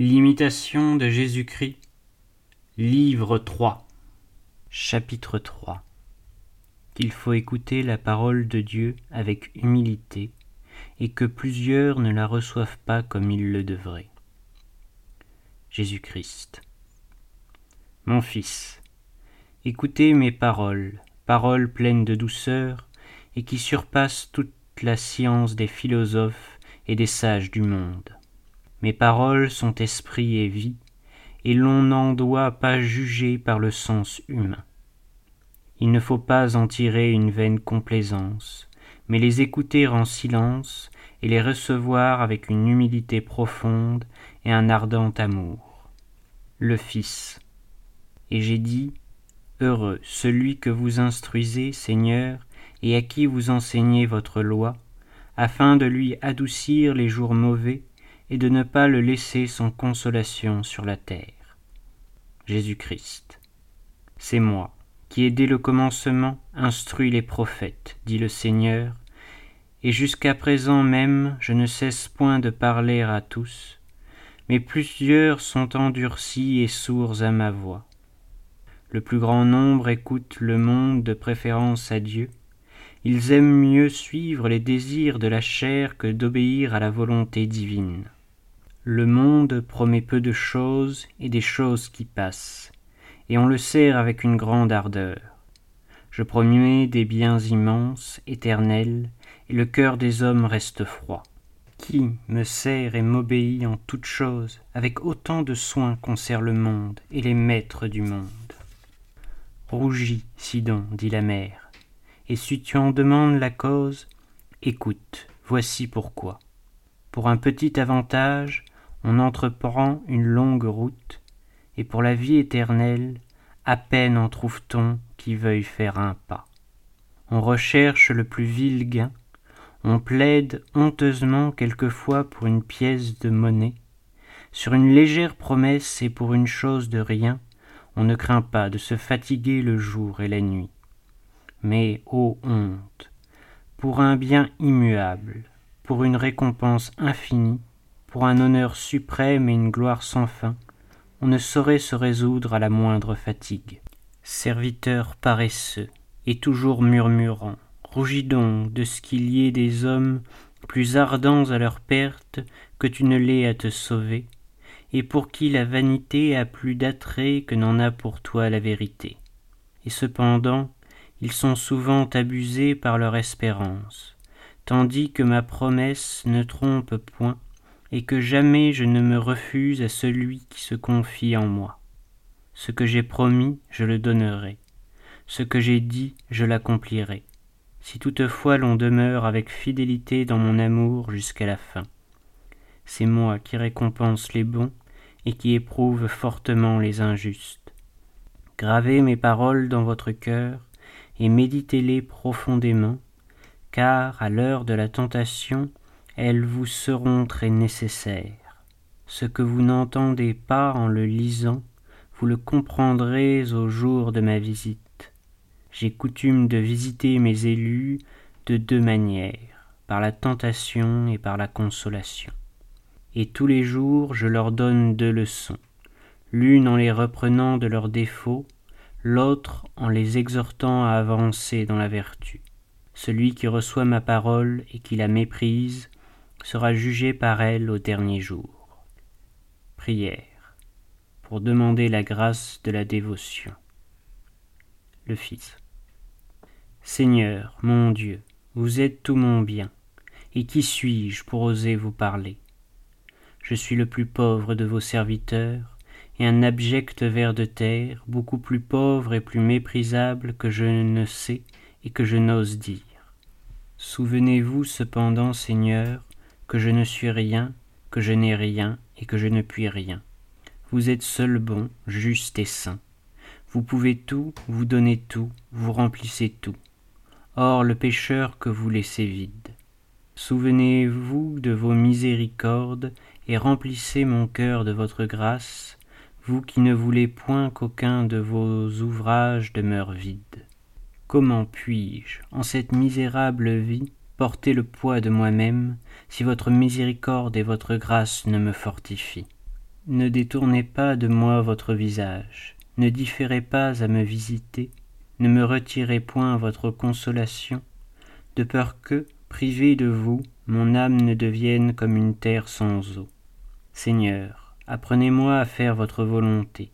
L'imitation de Jésus-Christ, livre 3, chapitre 3 Qu'il faut écouter la parole de Dieu avec humilité et que plusieurs ne la reçoivent pas comme ils le devraient. Jésus-Christ Mon Fils, écoutez mes paroles, paroles pleines de douceur et qui surpassent toute la science des philosophes et des sages du monde. Mes paroles sont esprit et vie, et l'on n'en doit pas juger par le sens humain. Il ne faut pas en tirer une vaine complaisance, mais les écouter en silence et les recevoir avec une humilité profonde et un ardent amour. Le Fils. Et j'ai dit, Heureux celui que vous instruisez, Seigneur, et à qui vous enseignez votre loi, afin de lui adoucir les jours mauvais et de ne pas le laisser sans consolation sur la terre. Jésus-Christ. C'est moi qui ai dès le commencement instruit les prophètes, dit le Seigneur, et jusqu'à présent même je ne cesse point de parler à tous, mais plusieurs sont endurcis et sourds à ma voix. Le plus grand nombre écoute le monde de préférence à Dieu, ils aiment mieux suivre les désirs de la chair que d'obéir à la volonté divine. Le monde promet peu de choses et des choses qui passent, et on le sert avec une grande ardeur. Je promets des biens immenses, éternels, et le cœur des hommes reste froid. Qui me sert et m'obéit en toutes choses, avec autant de soin qu'on sert le monde et les maîtres du monde Rougis, Sidon, dit la mère, et si tu en demandes la cause, écoute, voici pourquoi. Pour un petit avantage, on entreprend une longue route, et pour la vie éternelle, à peine en trouve-t-on qui veuille faire un pas. On recherche le plus vil gain, on plaide honteusement quelquefois pour une pièce de monnaie, sur une légère promesse et pour une chose de rien, on ne craint pas de se fatiguer le jour et la nuit. Mais, ô honte, pour un bien immuable, pour une récompense infinie, pour un honneur suprême et une gloire sans fin, on ne saurait se résoudre à la moindre fatigue. Serviteur paresseux, et toujours murmurant, rougis donc de ce qu'il y ait des hommes plus ardents à leur perte que tu ne l'es à te sauver, et pour qui la vanité a plus d'attrait que n'en a pour toi la vérité. Et cependant, ils sont souvent abusés par leur espérance, tandis que ma promesse ne trompe point, et que jamais je ne me refuse à celui qui se confie en moi. Ce que j'ai promis, je le donnerai. Ce que j'ai dit, je l'accomplirai, si toutefois l'on demeure avec fidélité dans mon amour jusqu'à la fin. C'est moi qui récompense les bons et qui éprouve fortement les injustes. Gravez mes paroles dans votre cœur et méditez-les profondément, car à l'heure de la tentation, elles vous seront très nécessaires. Ce que vous n'entendez pas en le lisant, vous le comprendrez au jour de ma visite. J'ai coutume de visiter mes élus de deux manières, par la tentation et par la consolation. Et tous les jours je leur donne deux leçons, l'une en les reprenant de leurs défauts, l'autre en les exhortant à avancer dans la vertu. Celui qui reçoit ma parole et qui la méprise sera jugé par elle au dernier jour. Prière pour demander la grâce de la dévotion. Le Fils. Seigneur, mon Dieu, vous êtes tout mon bien, et qui suis-je pour oser vous parler? Je suis le plus pauvre de vos serviteurs, et un abject ver de terre, beaucoup plus pauvre et plus méprisable que je ne sais et que je n'ose dire. Souvenez-vous cependant, Seigneur, que je ne suis rien, que je n'ai rien et que je ne puis rien. Vous êtes seul bon, juste et saint. Vous pouvez tout, vous donnez tout, vous remplissez tout. Or le pécheur que vous laissez vide. Souvenez-vous de vos miséricordes et remplissez mon cœur de votre grâce, vous qui ne voulez point qu'aucun de vos ouvrages demeure vide. Comment puis-je, en cette misérable vie, porter le poids de moi-même, si votre miséricorde et votre grâce ne me fortifient. ne détournez pas de moi votre visage, ne différez pas à me visiter, ne me retirez point votre consolation, de peur que, privé de vous, mon âme ne devienne comme une terre sans eau. Seigneur, apprenez-moi à faire votre volonté,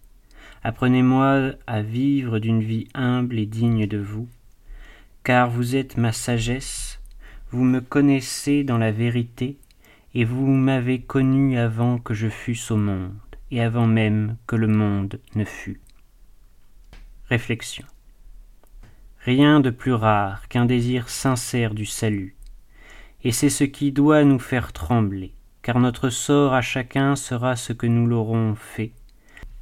apprenez-moi à vivre d'une vie humble et digne de vous, car vous êtes ma sagesse, vous me connaissez dans la vérité, et vous m'avez connu avant que je fusse au monde, et avant même que le monde ne fût. Réflexion. Rien de plus rare qu'un désir sincère du salut, et c'est ce qui doit nous faire trembler, car notre sort à chacun sera ce que nous l'aurons fait.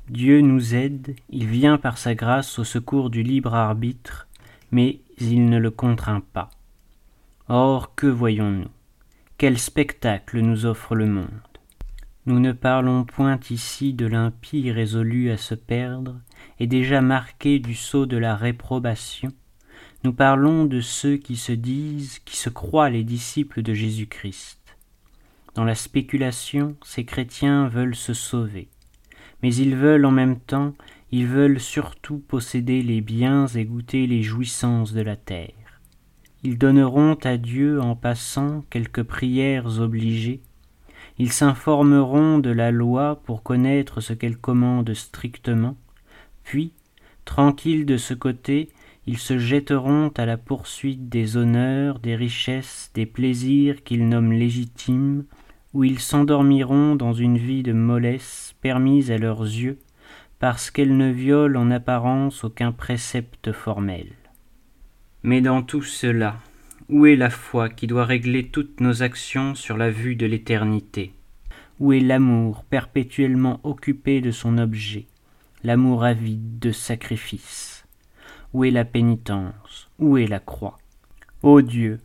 Dieu nous aide, il vient par sa grâce au secours du libre arbitre, mais il ne le contraint pas. Or, que voyons-nous? Quel spectacle nous offre le monde? Nous ne parlons point ici de l'impie résolu à se perdre et déjà marqué du sceau de la réprobation. Nous parlons de ceux qui se disent, qui se croient les disciples de Jésus-Christ. Dans la spéculation, ces chrétiens veulent se sauver, mais ils veulent en même temps, ils veulent surtout posséder les biens et goûter les jouissances de la terre. Ils donneront à Dieu en passant quelques prières obligées. Ils s'informeront de la loi pour connaître ce qu'elle commande strictement. Puis, tranquilles de ce côté, ils se jetteront à la poursuite des honneurs, des richesses, des plaisirs qu'ils nomment légitimes, où ils s'endormiront dans une vie de mollesse permise à leurs yeux, parce qu'elle ne viole en apparence aucun précepte formel. Mais dans tout cela, où est la foi qui doit régler toutes nos actions sur la vue de l'éternité? Où est l'amour perpétuellement occupé de son objet, l'amour avide de sacrifice Où est la pénitence? Où est la croix? Ô Dieu,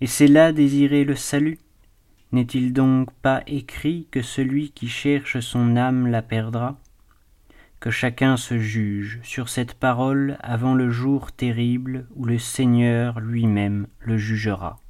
et c'est là désirer le salut? N'est-il donc pas écrit que celui qui cherche son âme la perdra? Que chacun se juge sur cette parole avant le jour terrible où le Seigneur lui-même le jugera.